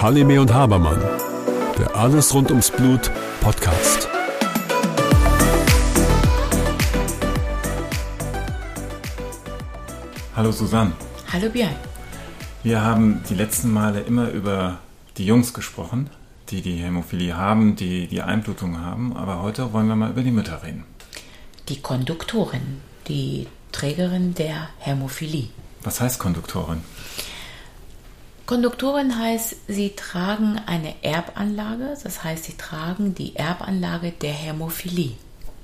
Halime und Habermann, der Alles rund ums Blut Podcast. Hallo Susanne. Hallo Björn. Wir haben die letzten Male immer über die Jungs gesprochen, die die Hämophilie haben, die die Einblutung haben, aber heute wollen wir mal über die Mütter reden. Die Konduktorin, die Trägerin der Hämophilie. Was heißt Konduktorin? Konduktorin heißt, sie tragen eine Erbanlage, das heißt, sie tragen die Erbanlage der Hämophilie.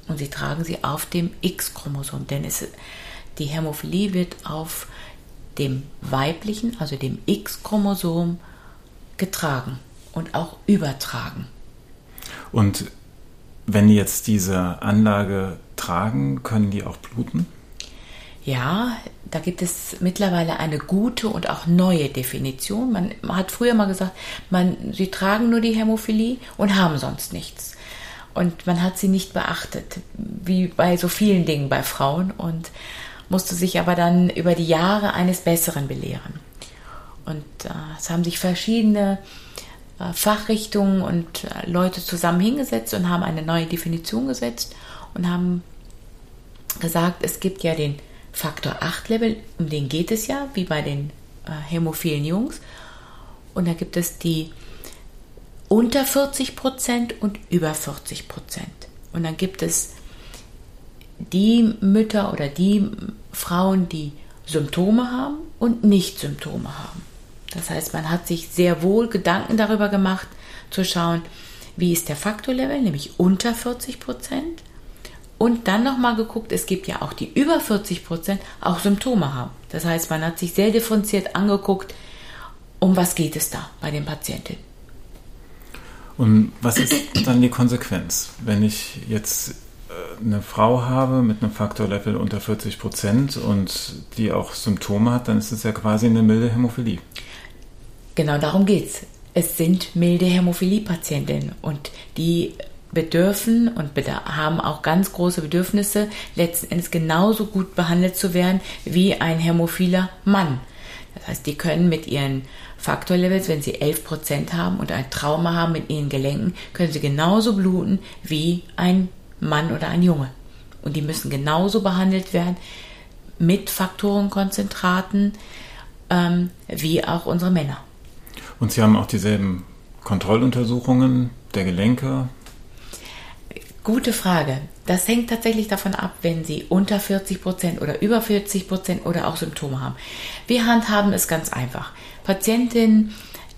Und sie tragen sie auf dem X-Chromosom, denn es die Hämophilie wird auf dem weiblichen, also dem X-Chromosom, getragen und auch übertragen. Und wenn die jetzt diese Anlage tragen, können die auch bluten? Ja, da gibt es mittlerweile eine gute und auch neue Definition. Man hat früher mal gesagt, man, sie tragen nur die Hämophilie und haben sonst nichts. Und man hat sie nicht beachtet, wie bei so vielen Dingen bei Frauen. Und musste sich aber dann über die Jahre eines Besseren belehren. Und äh, es haben sich verschiedene äh, Fachrichtungen und äh, Leute zusammen hingesetzt und haben eine neue Definition gesetzt und haben gesagt, es gibt ja den Faktor 8 Level, um den geht es ja, wie bei den äh, hämophilen Jungs. Und da gibt es die unter 40 Prozent und über 40 Prozent. Und dann gibt es die Mütter oder die Frauen, die Symptome haben und nicht Symptome haben. Das heißt, man hat sich sehr wohl Gedanken darüber gemacht, zu schauen, wie ist der Faktorlevel, nämlich unter 40 Prozent. Und dann nochmal geguckt, es gibt ja auch die über 40 Prozent auch Symptome haben. Das heißt, man hat sich sehr differenziert angeguckt, um was geht es da bei den Patientinnen. Und was ist dann die Konsequenz, wenn ich jetzt eine Frau habe mit einem Faktorlevel unter 40 Prozent und die auch Symptome hat, dann ist es ja quasi eine milde Hämophilie. Genau darum geht Es Es sind milde Hämophilie-Patientinnen und die bedürfen und haben auch ganz große Bedürfnisse, letzten Endes genauso gut behandelt zu werden wie ein hämophiler Mann. Das heißt, die können mit ihren Faktorlevels, wenn sie 11% haben und ein Trauma haben mit ihren Gelenken, können sie genauso bluten wie ein Mann oder ein Junge. Und die müssen genauso behandelt werden mit Faktorenkonzentraten ähm, wie auch unsere Männer. Und Sie haben auch dieselben Kontrolluntersuchungen der Gelenke? Gute Frage. Das hängt tatsächlich davon ab, wenn Sie unter 40 Prozent oder über 40 Prozent oder auch Symptome haben. Wir handhaben es ganz einfach. Patientinnen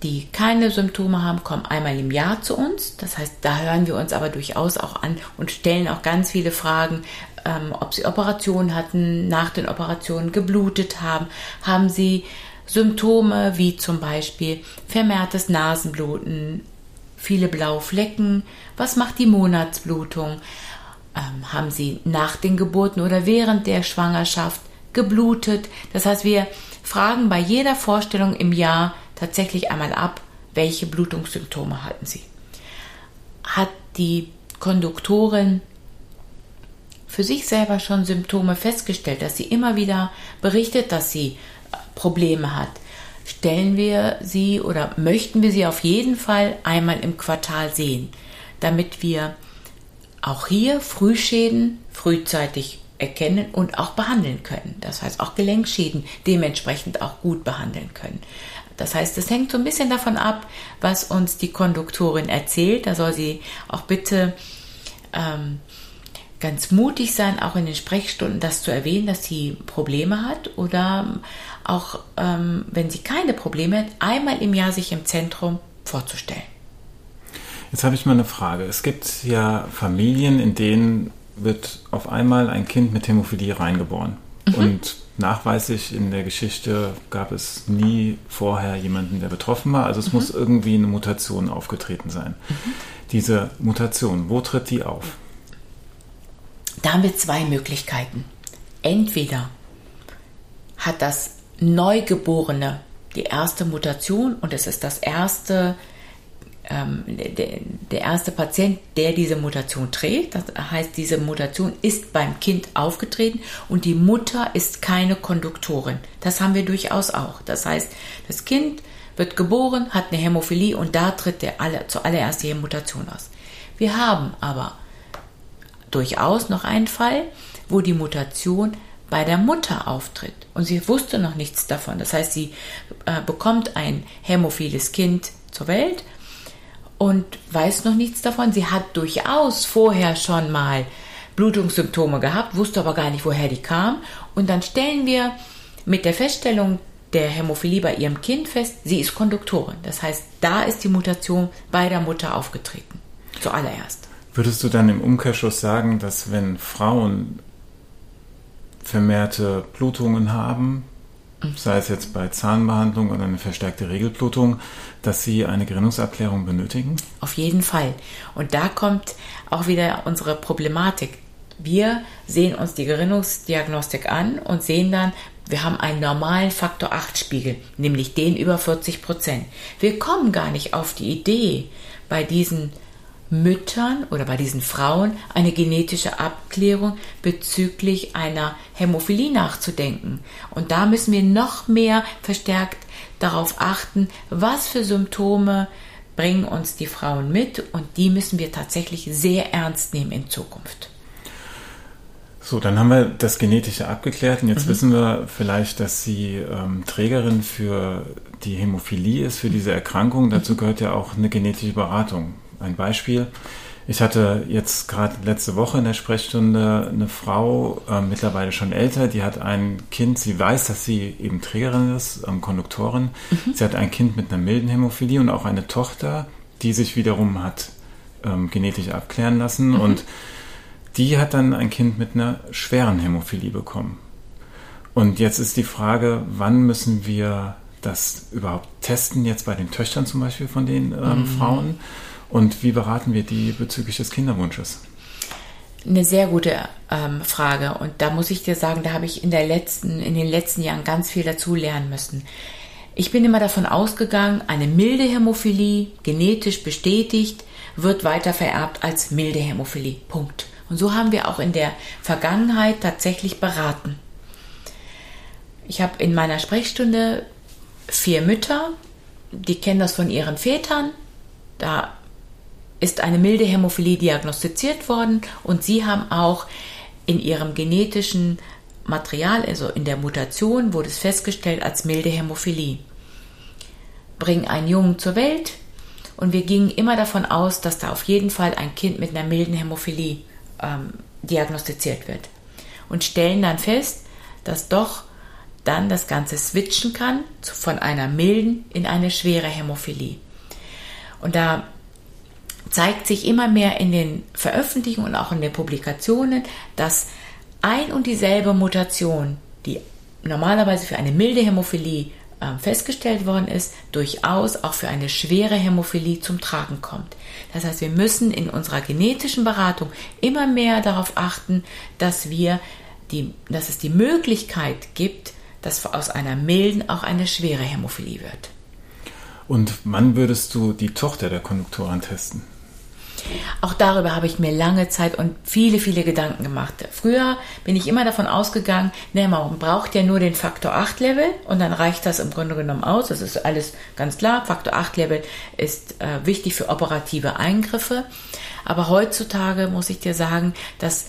die keine Symptome haben, kommen einmal im Jahr zu uns. Das heißt, da hören wir uns aber durchaus auch an und stellen auch ganz viele Fragen, ähm, ob sie Operationen hatten, nach den Operationen geblutet haben, haben sie Symptome wie zum Beispiel vermehrtes Nasenbluten, viele blaue Flecken, was macht die Monatsblutung, ähm, haben sie nach den Geburten oder während der Schwangerschaft geblutet. Das heißt, wir fragen bei jeder Vorstellung im Jahr, tatsächlich einmal ab, welche Blutungssymptome hatten sie. Hat die Konduktorin für sich selber schon Symptome festgestellt, dass sie immer wieder berichtet, dass sie äh, Probleme hat, stellen wir sie oder möchten wir sie auf jeden Fall einmal im Quartal sehen, damit wir auch hier Frühschäden frühzeitig erkennen und auch behandeln können. Das heißt auch Gelenkschäden dementsprechend auch gut behandeln können. Das heißt, es hängt so ein bisschen davon ab, was uns die Konduktorin erzählt. Da soll sie auch bitte ähm, ganz mutig sein, auch in den Sprechstunden das zu erwähnen, dass sie Probleme hat oder auch, ähm, wenn sie keine Probleme hat, einmal im Jahr sich im Zentrum vorzustellen. Jetzt habe ich mal eine Frage. Es gibt ja Familien, in denen wird auf einmal ein Kind mit Hämophilie reingeboren. Mhm. Und nachweislich in der Geschichte gab es nie vorher jemanden, der betroffen war. Also es mhm. muss irgendwie eine Mutation aufgetreten sein. Mhm. Diese Mutation, wo tritt die auf? Da haben wir zwei Möglichkeiten. Entweder hat das Neugeborene die erste Mutation und es ist das erste ähm, der, der erste Patient, der diese Mutation trägt. Das heißt, diese Mutation ist beim Kind aufgetreten und die Mutter ist keine Konduktorin. Das haben wir durchaus auch. Das heißt, das Kind wird geboren, hat eine Hämophilie und da tritt der alle, zuallererst die Mutation aus. Wir haben aber durchaus noch einen Fall, wo die Mutation bei der Mutter auftritt und sie wusste noch nichts davon. Das heißt, sie äh, bekommt ein hämophiles Kind zur Welt und weiß noch nichts davon. Sie hat durchaus vorher schon mal Blutungssymptome gehabt, wusste aber gar nicht, woher die kamen. Und dann stellen wir mit der Feststellung der Hämophilie bei ihrem Kind fest, sie ist Konduktorin. Das heißt, da ist die Mutation bei der Mutter aufgetreten. Zuallererst. Würdest du dann im Umkehrschluss sagen, dass wenn Frauen vermehrte Blutungen haben, sei es jetzt bei Zahnbehandlung oder eine verstärkte Regelblutung, dass sie eine Gerinnungsabklärung benötigen? Auf jeden Fall. Und da kommt auch wieder unsere Problematik. Wir sehen uns die Gerinnungsdiagnostik an und sehen dann, wir haben einen normalen Faktor 8 Spiegel, nämlich den über 40 Prozent. Wir kommen gar nicht auf die Idee, bei diesen Müttern oder bei diesen Frauen eine genetische Abklärung bezüglich einer Hämophilie nachzudenken. Und da müssen wir noch mehr verstärkt darauf achten, was für Symptome bringen uns die Frauen mit und die müssen wir tatsächlich sehr ernst nehmen in Zukunft. So, dann haben wir das Genetische abgeklärt und jetzt mhm. wissen wir vielleicht, dass sie ähm, Trägerin für die Hämophilie ist, für diese Erkrankung. Dazu mhm. gehört ja auch eine genetische Beratung. Ein Beispiel. Ich hatte jetzt gerade letzte Woche in der Sprechstunde eine Frau, äh, mittlerweile schon älter, die hat ein Kind, sie weiß, dass sie eben Trägerin ist, ähm, Konduktorin. Mhm. Sie hat ein Kind mit einer milden Hämophilie und auch eine Tochter, die sich wiederum hat ähm, genetisch abklären lassen. Mhm. Und die hat dann ein Kind mit einer schweren Hämophilie bekommen. Und jetzt ist die Frage, wann müssen wir das überhaupt testen, jetzt bei den Töchtern zum Beispiel von den ähm, mhm. Frauen? Und wie beraten wir die bezüglich des Kinderwunsches? Eine sehr gute ähm, Frage. Und da muss ich dir sagen, da habe ich in, der letzten, in den letzten Jahren ganz viel dazu lernen müssen. Ich bin immer davon ausgegangen, eine milde Hämophilie, genetisch bestätigt, wird weiter vererbt als milde Hämophilie. Punkt. Und so haben wir auch in der Vergangenheit tatsächlich beraten. Ich habe in meiner Sprechstunde vier Mütter, die kennen das von ihren Vätern. Da ist eine milde Hämophilie diagnostiziert worden und sie haben auch in ihrem genetischen Material, also in der Mutation, wurde es festgestellt als milde Hämophilie. Bringen einen Jungen zur Welt und wir gingen immer davon aus, dass da auf jeden Fall ein Kind mit einer milden Hämophilie ähm, diagnostiziert wird. Und stellen dann fest, dass doch dann das Ganze switchen kann von einer milden in eine schwere Hämophilie. Und da zeigt sich immer mehr in den Veröffentlichungen und auch in den Publikationen, dass ein und dieselbe Mutation, die normalerweise für eine milde Hämophilie äh, festgestellt worden ist, durchaus auch für eine schwere Hämophilie zum Tragen kommt. Das heißt, wir müssen in unserer genetischen Beratung immer mehr darauf achten, dass wir die, dass es die Möglichkeit gibt, dass aus einer milden auch eine schwere Hämophilie wird. Und wann würdest du die Tochter der Konduktoren testen? Auch darüber habe ich mir lange Zeit und viele, viele Gedanken gemacht. Früher bin ich immer davon ausgegangen, ne, man braucht ja nur den Faktor 8 Level und dann reicht das im Grunde genommen aus. Das ist alles ganz klar. Faktor 8 Level ist äh, wichtig für operative Eingriffe. Aber heutzutage muss ich dir sagen, das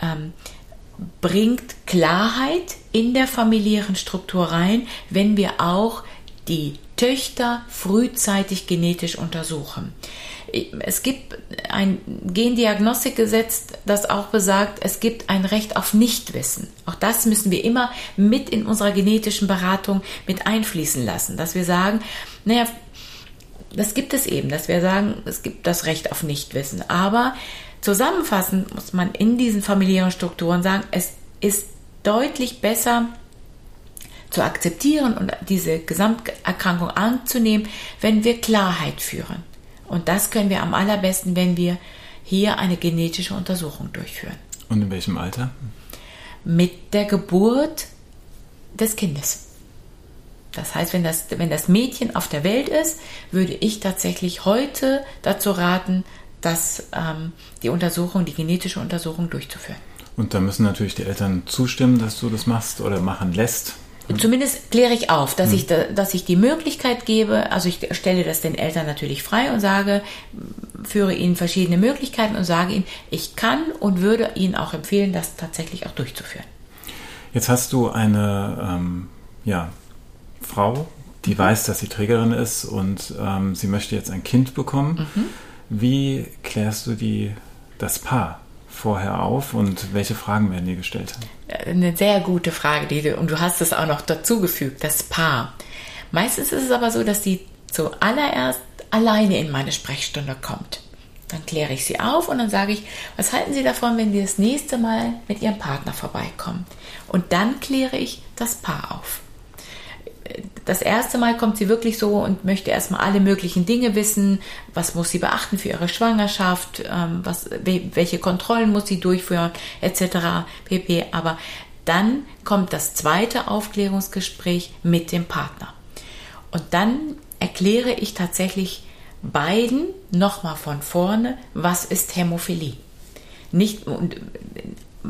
ähm, bringt Klarheit in der familiären Struktur rein, wenn wir auch die Töchter frühzeitig genetisch untersuchen es gibt ein Gendiagnostikgesetz, das auch besagt, es gibt ein Recht auf Nichtwissen. Auch das müssen wir immer mit in unserer genetischen Beratung mit einfließen lassen, dass wir sagen, naja, das gibt es eben, dass wir sagen, es gibt das Recht auf Nichtwissen. Aber zusammenfassend muss man in diesen familiären Strukturen sagen, es ist deutlich besser, zu akzeptieren und diese Gesamterkrankung anzunehmen, wenn wir Klarheit führen. Und das können wir am allerbesten, wenn wir hier eine genetische Untersuchung durchführen. Und in welchem Alter? Mit der Geburt des Kindes. Das heißt, wenn das, wenn das Mädchen auf der Welt ist, würde ich tatsächlich heute dazu raten, dass ähm, die Untersuchung, die genetische Untersuchung durchzuführen. Und da müssen natürlich die Eltern zustimmen, dass du das machst oder machen lässt. Zumindest kläre ich auf, dass, hm. ich da, dass ich die Möglichkeit gebe, also ich stelle das den Eltern natürlich frei und sage, führe ihnen verschiedene Möglichkeiten und sage ihnen, ich kann und würde ihnen auch empfehlen, das tatsächlich auch durchzuführen. Jetzt hast du eine ähm, ja, Frau, die mhm. weiß, dass sie Trägerin ist und ähm, sie möchte jetzt ein Kind bekommen. Mhm. Wie klärst du die, das Paar vorher auf und welche Fragen werden dir gestellt? Eine sehr gute Frage, die du, und du hast es auch noch dazugefügt, das Paar. Meistens ist es aber so, dass sie zuallererst alleine in meine Sprechstunde kommt. Dann kläre ich sie auf und dann sage ich, was halten Sie davon, wenn Sie das nächste Mal mit Ihrem Partner vorbeikommen? Und dann kläre ich das Paar auf das erste Mal kommt sie wirklich so und möchte erstmal alle möglichen Dinge wissen. Was muss sie beachten für ihre Schwangerschaft? Ähm, was, welche Kontrollen muss sie durchführen? Etc. pp. Aber dann kommt das zweite Aufklärungsgespräch mit dem Partner. Und dann erkläre ich tatsächlich beiden nochmal von vorne, was ist Hämophilie. Nicht, und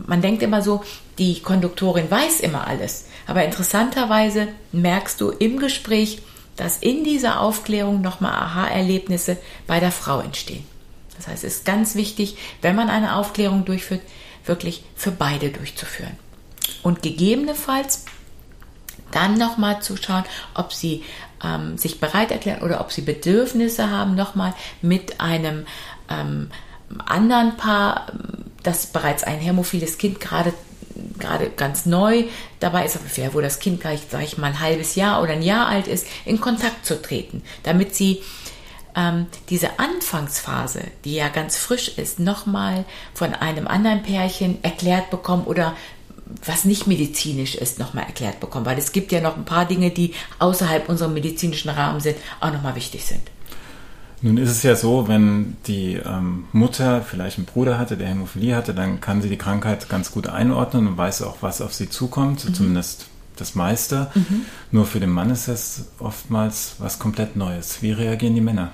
man denkt immer so, die Konduktorin weiß immer alles. Aber interessanterweise merkst du im Gespräch, dass in dieser Aufklärung nochmal Aha-Erlebnisse bei der Frau entstehen. Das heißt, es ist ganz wichtig, wenn man eine Aufklärung durchführt, wirklich für beide durchzuführen. Und gegebenenfalls dann nochmal zu schauen, ob sie ähm, sich bereit erklären oder ob sie Bedürfnisse haben, nochmal mit einem ähm, anderen Paar, das bereits ein hämophiles Kind gerade gerade ganz neu dabei ist, wo das Kind gleich, sage ich mal, ein halbes Jahr oder ein Jahr alt ist, in Kontakt zu treten, damit sie ähm, diese Anfangsphase, die ja ganz frisch ist, nochmal von einem anderen Pärchen erklärt bekommen oder was nicht medizinisch ist, nochmal erklärt bekommen, weil es gibt ja noch ein paar Dinge, die außerhalb unserem medizinischen Rahmen sind, auch nochmal wichtig sind. Nun ist es ja so, wenn die ähm, Mutter vielleicht einen Bruder hatte, der Hämophilie hatte, dann kann sie die Krankheit ganz gut einordnen und weiß auch, was auf sie zukommt, mhm. zumindest das meiste. Mhm. Nur für den Mann ist es oftmals was komplett Neues. Wie reagieren die Männer?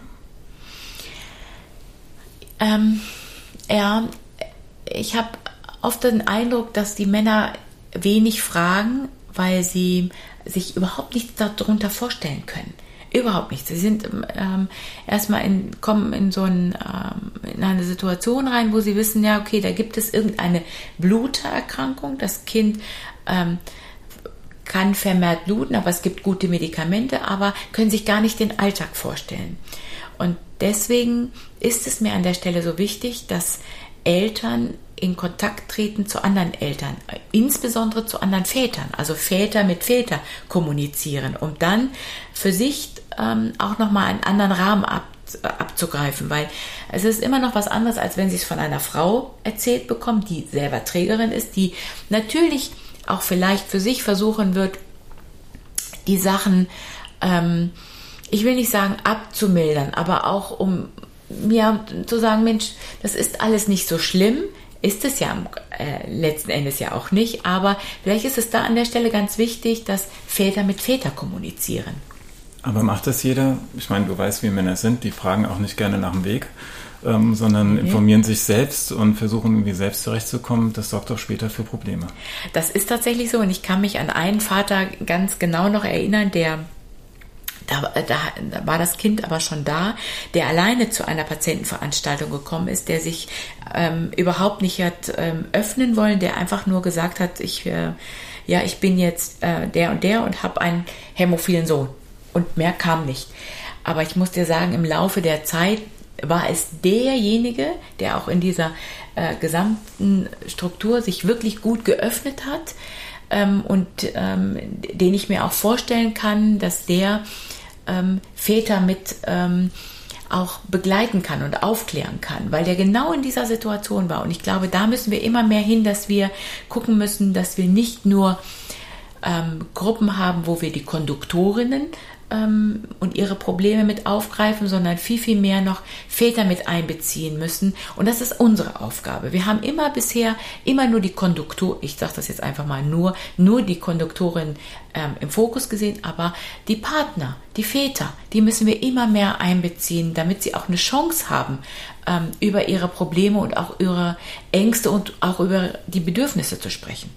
Ähm, ja, ich habe oft den Eindruck, dass die Männer wenig fragen, weil sie sich überhaupt nichts darunter vorstellen können. Überhaupt nicht. Sie sind ähm, erstmal in, kommen in so ein, ähm, in eine Situation rein, wo sie wissen, ja, okay, da gibt es irgendeine Bluterkrankung. Das Kind ähm, kann vermehrt bluten, aber es gibt gute Medikamente, aber können sich gar nicht den Alltag vorstellen. Und deswegen ist es mir an der Stelle so wichtig, dass Eltern in Kontakt treten zu anderen Eltern, insbesondere zu anderen Vätern, also Väter mit Väter kommunizieren, um dann für sich ähm, auch nochmal einen anderen Rahmen ab, abzugreifen, weil es ist immer noch was anderes, als wenn sie es von einer Frau erzählt bekommt, die selber Trägerin ist, die natürlich auch vielleicht für sich versuchen wird, die Sachen, ähm, ich will nicht sagen abzumildern, aber auch um mir zu sagen, Mensch, das ist alles nicht so schlimm, ist es ja äh, letzten Endes ja auch nicht, aber vielleicht ist es da an der Stelle ganz wichtig, dass Väter mit Väter kommunizieren. Aber macht das jeder? Ich meine, du weißt, wie Männer sind, die fragen auch nicht gerne nach dem Weg, ähm, sondern okay. informieren sich selbst und versuchen irgendwie selbst zurechtzukommen. Das sorgt auch später für Probleme. Das ist tatsächlich so und ich kann mich an einen Vater ganz genau noch erinnern, der da, da, da, war das Kind aber schon da, der alleine zu einer Patientenveranstaltung gekommen ist, der sich ähm, überhaupt nicht hat ähm, öffnen wollen, der einfach nur gesagt hat, ich, äh, ja, ich bin jetzt äh, der und der und habe einen hämophilen Sohn. Und mehr kam nicht. Aber ich muss dir sagen, im Laufe der Zeit war es derjenige, der auch in dieser äh, gesamten Struktur sich wirklich gut geöffnet hat ähm, und ähm, den ich mir auch vorstellen kann, dass der ähm, Väter mit ähm, auch begleiten kann und aufklären kann, weil der genau in dieser Situation war. Und ich glaube, da müssen wir immer mehr hin, dass wir gucken müssen, dass wir nicht nur ähm, Gruppen haben, wo wir die Konduktorinnen ähm, und ihre Probleme mit aufgreifen, sondern viel, viel mehr noch Väter mit einbeziehen müssen. Und das ist unsere Aufgabe. Wir haben immer bisher immer nur die Konduktor, ich sage das jetzt einfach mal nur, nur die Konduktorin ähm, im Fokus gesehen, aber die Partner, die Väter, die müssen wir immer mehr einbeziehen, damit sie auch eine Chance haben, ähm, über ihre Probleme und auch ihre Ängste und auch über die Bedürfnisse zu sprechen.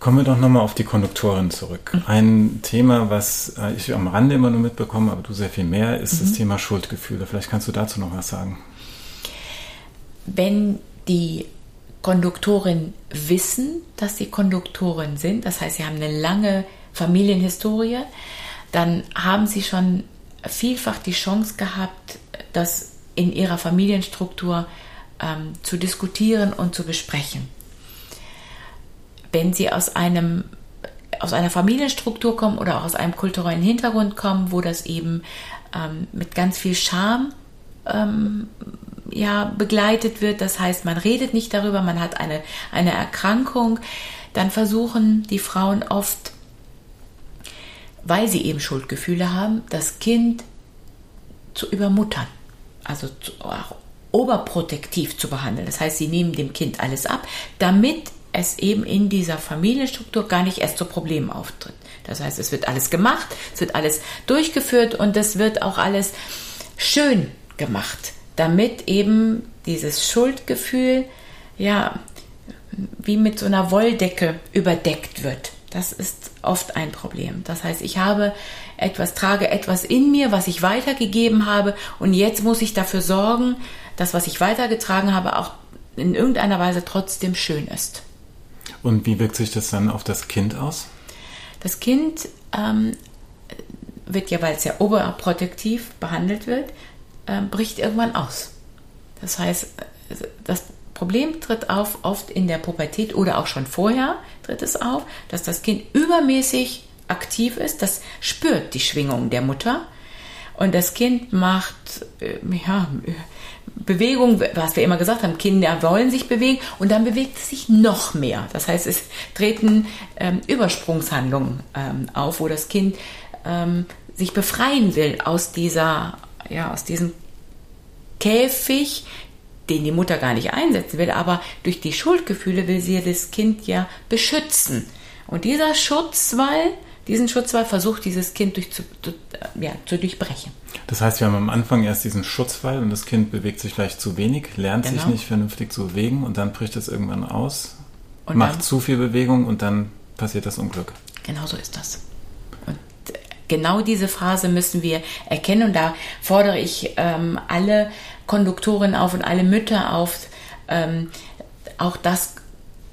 Kommen wir doch nochmal auf die Konduktorin zurück. Mhm. Ein Thema, was äh, ich am Rande immer nur mitbekomme, aber du sehr viel mehr, ist mhm. das Thema Schuldgefühle. Vielleicht kannst du dazu noch was sagen. Wenn die Konduktoren wissen, dass sie Konduktoren sind, das heißt, sie haben eine lange Familienhistorie, dann haben sie schon vielfach die Chance gehabt, das in ihrer Familienstruktur ähm, zu diskutieren und zu besprechen wenn sie aus einem aus einer Familienstruktur kommen oder auch aus einem kulturellen Hintergrund kommen, wo das eben ähm, mit ganz viel Scham ähm, ja, begleitet wird. Das heißt, man redet nicht darüber, man hat eine, eine Erkrankung. Dann versuchen die Frauen oft, weil sie eben Schuldgefühle haben, das Kind zu übermuttern. Also zu, auch oberprotektiv zu behandeln. Das heißt, sie nehmen dem Kind alles ab, damit es eben in dieser Familienstruktur gar nicht erst zu Problemen auftritt. Das heißt, es wird alles gemacht, es wird alles durchgeführt und es wird auch alles schön gemacht, damit eben dieses Schuldgefühl ja wie mit so einer Wolldecke überdeckt wird. Das ist oft ein Problem. Das heißt, ich habe etwas, trage etwas in mir, was ich weitergegeben habe und jetzt muss ich dafür sorgen, dass was ich weitergetragen habe auch in irgendeiner Weise trotzdem schön ist. Und wie wirkt sich das dann auf das Kind aus? Das Kind ähm, wird ja, weil es ja oberprotektiv behandelt wird, äh, bricht irgendwann aus. Das heißt, das Problem tritt auf oft in der Pubertät oder auch schon vorher tritt es auf, dass das Kind übermäßig aktiv ist. Das spürt die Schwingung der Mutter und das Kind macht äh, ja, Bewegung, was wir immer gesagt haben, Kinder wollen sich bewegen und dann bewegt es sich noch mehr. Das heißt, es treten ähm, Übersprungshandlungen ähm, auf, wo das Kind ähm, sich befreien will aus dieser, ja, aus diesem Käfig, den die Mutter gar nicht einsetzen will, aber durch die Schuldgefühle will sie das Kind ja beschützen. Und dieser Schutzwall, diesen Schutzwall versucht dieses Kind durch zu, ja, zu durchbrechen. Das heißt, wir haben am Anfang erst diesen Schutzwall und das Kind bewegt sich vielleicht zu wenig, lernt genau. sich nicht vernünftig zu bewegen und dann bricht es irgendwann aus, und macht dann, zu viel Bewegung und dann passiert das Unglück. Genau so ist das. Und genau diese Phase müssen wir erkennen und da fordere ich ähm, alle Konduktoren auf und alle Mütter auf, ähm, auch das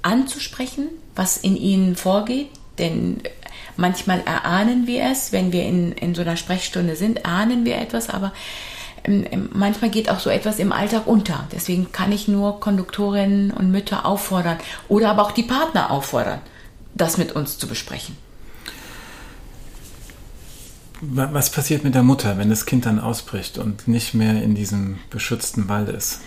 anzusprechen, was in ihnen vorgeht. Denn Manchmal erahnen wir es, wenn wir in, in so einer Sprechstunde sind, ahnen wir etwas, aber ähm, ähm, manchmal geht auch so etwas im Alltag unter. Deswegen kann ich nur Konduktorinnen und Mütter auffordern oder aber auch die Partner auffordern, das mit uns zu besprechen. Was passiert mit der Mutter, wenn das Kind dann ausbricht und nicht mehr in diesem beschützten Wald ist?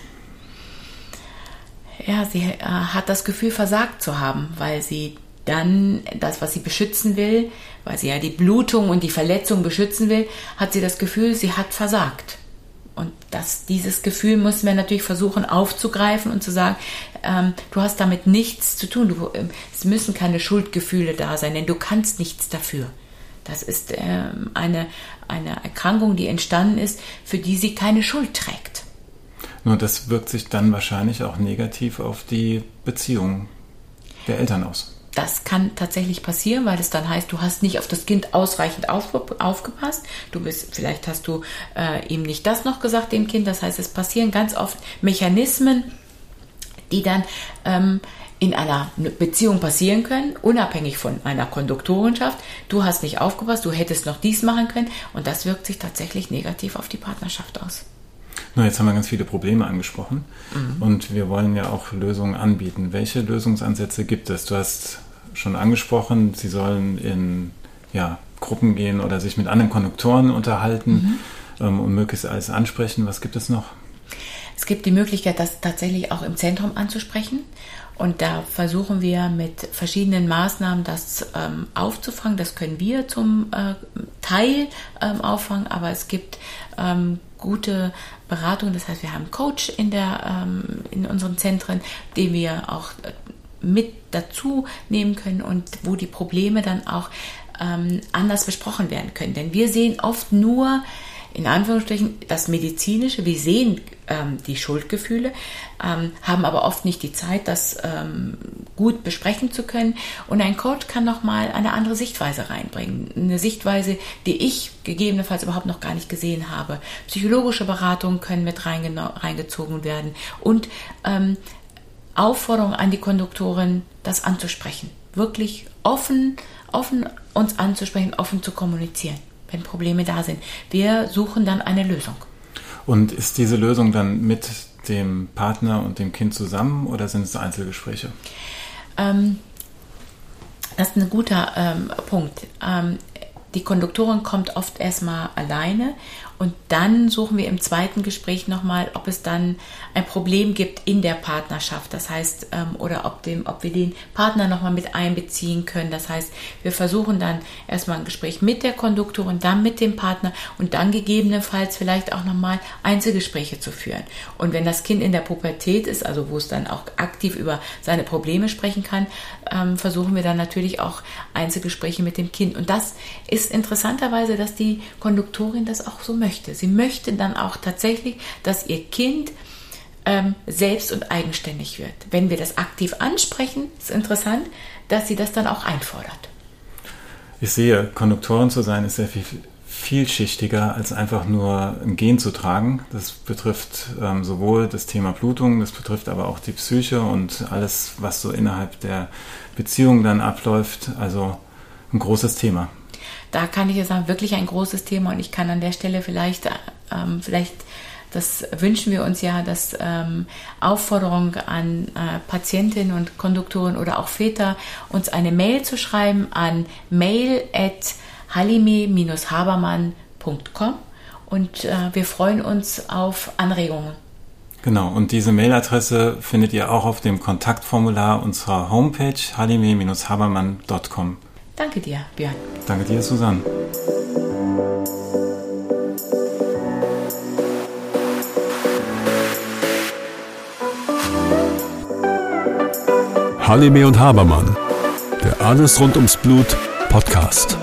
Ja, sie äh, hat das Gefühl, versagt zu haben, weil sie dann das, was sie beschützen will, weil sie ja die Blutung und die Verletzung beschützen will, hat sie das Gefühl, sie hat versagt. Und das, dieses Gefühl müssen wir natürlich versuchen aufzugreifen und zu sagen, ähm, du hast damit nichts zu tun. Du, äh, es müssen keine Schuldgefühle da sein, denn du kannst nichts dafür. Das ist ähm, eine, eine Erkrankung, die entstanden ist, für die sie keine Schuld trägt. Nur das wirkt sich dann wahrscheinlich auch negativ auf die Beziehung der Eltern aus das kann tatsächlich passieren, weil es dann heißt, du hast nicht auf das Kind ausreichend auf, aufgepasst. Du bist, vielleicht hast du äh, ihm nicht das noch gesagt, dem Kind. Das heißt, es passieren ganz oft Mechanismen, die dann ähm, in einer Beziehung passieren können, unabhängig von einer Konduktorenschaft. Du hast nicht aufgepasst, du hättest noch dies machen können und das wirkt sich tatsächlich negativ auf die Partnerschaft aus. Na, jetzt haben wir ganz viele Probleme angesprochen mhm. und wir wollen ja auch Lösungen anbieten. Welche Lösungsansätze gibt es? Du hast schon angesprochen, sie sollen in ja, Gruppen gehen oder sich mit anderen Konduktoren unterhalten mhm. ähm, und möglichst alles ansprechen. Was gibt es noch? Es gibt die Möglichkeit, das tatsächlich auch im Zentrum anzusprechen. Und da versuchen wir mit verschiedenen Maßnahmen das ähm, aufzufangen. Das können wir zum äh, Teil ähm, auffangen, aber es gibt ähm, gute Beratung. Das heißt, wir haben einen Coach in, der, ähm, in unseren Zentren, den wir auch äh, mit dazu nehmen können und wo die Probleme dann auch ähm, anders besprochen werden können. Denn wir sehen oft nur in Anführungsstrichen das Medizinische. Wir sehen ähm, die Schuldgefühle, ähm, haben aber oft nicht die Zeit, das ähm, gut besprechen zu können. Und ein Coach kann nochmal eine andere Sichtweise reinbringen. Eine Sichtweise, die ich gegebenenfalls überhaupt noch gar nicht gesehen habe. Psychologische Beratungen können mit reingezogen werden und ähm, Aufforderung an die Konduktorin, das anzusprechen. Wirklich offen, offen uns anzusprechen, offen zu kommunizieren wenn Probleme da sind. Wir suchen dann eine Lösung. Und ist diese Lösung dann mit dem Partner und dem Kind zusammen oder sind es Einzelgespräche? Ähm, das ist ein guter ähm, Punkt. Ähm, die Konduktorin kommt oft erstmal alleine und dann suchen wir im zweiten Gespräch nochmal, ob es dann ein Problem gibt in der Partnerschaft. Das heißt, ähm, oder ob, dem, ob wir den Partner nochmal mit einbeziehen können. Das heißt, wir versuchen dann erstmal ein Gespräch mit der Konduktorin, dann mit dem Partner und dann gegebenenfalls vielleicht auch nochmal Einzelgespräche zu führen. Und wenn das Kind in der Pubertät ist, also wo es dann auch aktiv über seine Probleme sprechen kann, ähm, versuchen wir dann natürlich auch Einzelgespräche mit dem Kind. Und das ist interessanterweise, dass die Konduktorin das auch so möchte möchte. Sie möchte dann auch tatsächlich, dass ihr Kind ähm, selbst und eigenständig wird. Wenn wir das aktiv ansprechen, ist interessant, dass sie das dann auch einfordert. Ich sehe, Konduktorin zu sein ist sehr viel vielschichtiger als einfach nur ein Gen zu tragen. Das betrifft ähm, sowohl das Thema Blutung, das betrifft aber auch die Psyche und alles, was so innerhalb der Beziehung dann abläuft. Also ein großes Thema da kann ich sagen, wirklich ein großes Thema und ich kann an der Stelle vielleicht, ähm, vielleicht das wünschen wir uns ja, dass ähm, Aufforderung an äh, Patientinnen und Konduktoren oder auch Väter, uns eine Mail zu schreiben an mail at halime-habermann.com und äh, wir freuen uns auf Anregungen. Genau, und diese Mailadresse findet ihr auch auf dem Kontaktformular unserer Homepage halime-habermann.com. Danke dir, Björn. Danke dir, Susanne. Halime und Habermann, der Alles rund ums Blut Podcast.